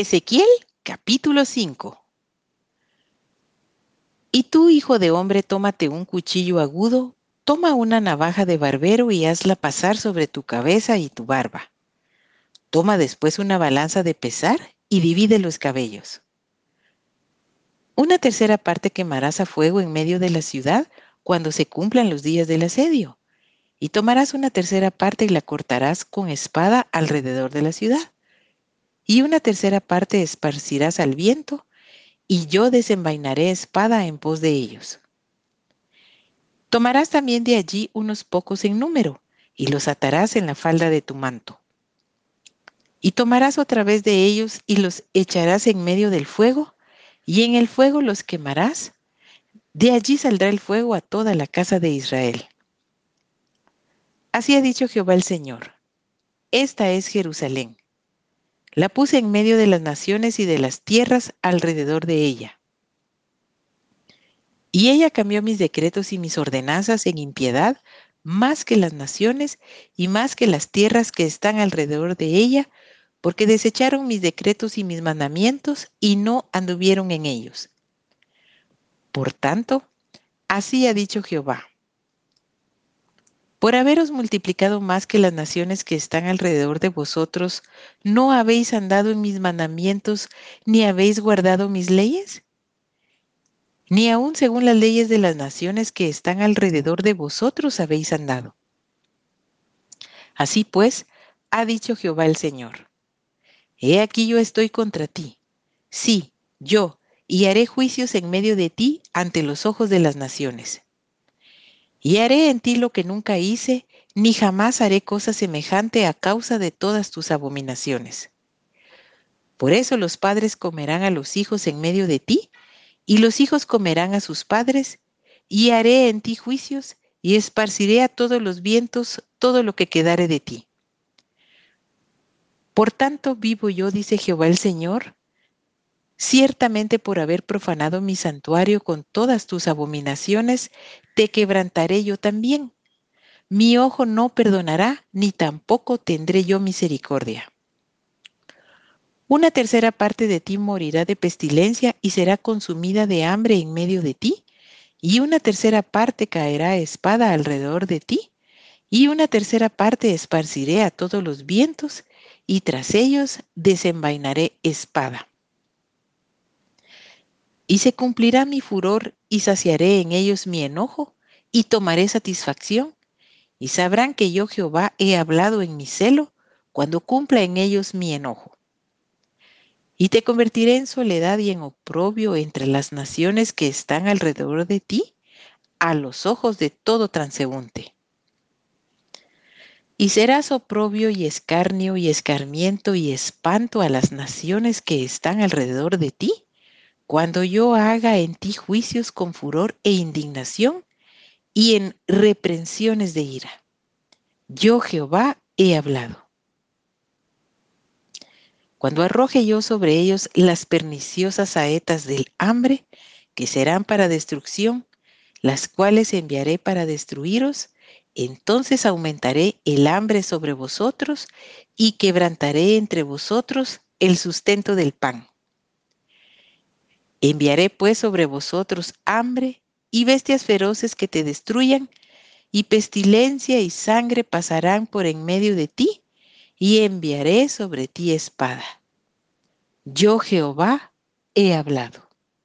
Ezequiel capítulo 5 Y tú, hijo de hombre, tómate un cuchillo agudo, toma una navaja de barbero y hazla pasar sobre tu cabeza y tu barba. Toma después una balanza de pesar y divide los cabellos. Una tercera parte quemarás a fuego en medio de la ciudad cuando se cumplan los días del asedio, y tomarás una tercera parte y la cortarás con espada alrededor de la ciudad y una tercera parte esparcirás al viento, y yo desenvainaré espada en pos de ellos. Tomarás también de allí unos pocos en número, y los atarás en la falda de tu manto. Y tomarás otra vez de ellos y los echarás en medio del fuego, y en el fuego los quemarás. De allí saldrá el fuego a toda la casa de Israel. Así ha dicho Jehová el Señor. Esta es Jerusalén la puse en medio de las naciones y de las tierras alrededor de ella. Y ella cambió mis decretos y mis ordenanzas en impiedad más que las naciones y más que las tierras que están alrededor de ella, porque desecharon mis decretos y mis mandamientos y no anduvieron en ellos. Por tanto, así ha dicho Jehová por haberos multiplicado más que las naciones que están alrededor de vosotros, ¿no habéis andado en mis mandamientos, ni habéis guardado mis leyes? Ni aun según las leyes de las naciones que están alrededor de vosotros habéis andado. Así pues, ha dicho Jehová el Señor, He aquí yo estoy contra ti, sí, yo, y haré juicios en medio de ti ante los ojos de las naciones y haré en ti lo que nunca hice, ni jamás haré cosa semejante a causa de todas tus abominaciones. Por eso los padres comerán a los hijos en medio de ti, y los hijos comerán a sus padres, y haré en ti juicios, y esparciré a todos los vientos todo lo que quedare de ti. Por tanto vivo yo, dice Jehová el Señor, Ciertamente por haber profanado mi santuario con todas tus abominaciones, te quebrantaré yo también. Mi ojo no perdonará, ni tampoco tendré yo misericordia. Una tercera parte de ti morirá de pestilencia y será consumida de hambre en medio de ti, y una tercera parte caerá espada alrededor de ti, y una tercera parte esparciré a todos los vientos, y tras ellos desenvainaré espada. Y se cumplirá mi furor y saciaré en ellos mi enojo y tomaré satisfacción. Y sabrán que yo Jehová he hablado en mi celo cuando cumpla en ellos mi enojo. Y te convertiré en soledad y en oprobio entre las naciones que están alrededor de ti, a los ojos de todo transeúnte. Y serás oprobio y escarnio y escarmiento y espanto a las naciones que están alrededor de ti, cuando yo haga en ti juicios con furor e indignación y en reprensiones de ira. Yo Jehová he hablado. Cuando arroje yo sobre ellos las perniciosas saetas del hambre, que serán para destrucción, las cuales enviaré para destruiros, entonces aumentaré el hambre sobre vosotros y quebrantaré entre vosotros el sustento del pan. Enviaré pues sobre vosotros hambre y bestias feroces que te destruyan, y pestilencia y sangre pasarán por en medio de ti, y enviaré sobre ti espada. Yo Jehová he hablado.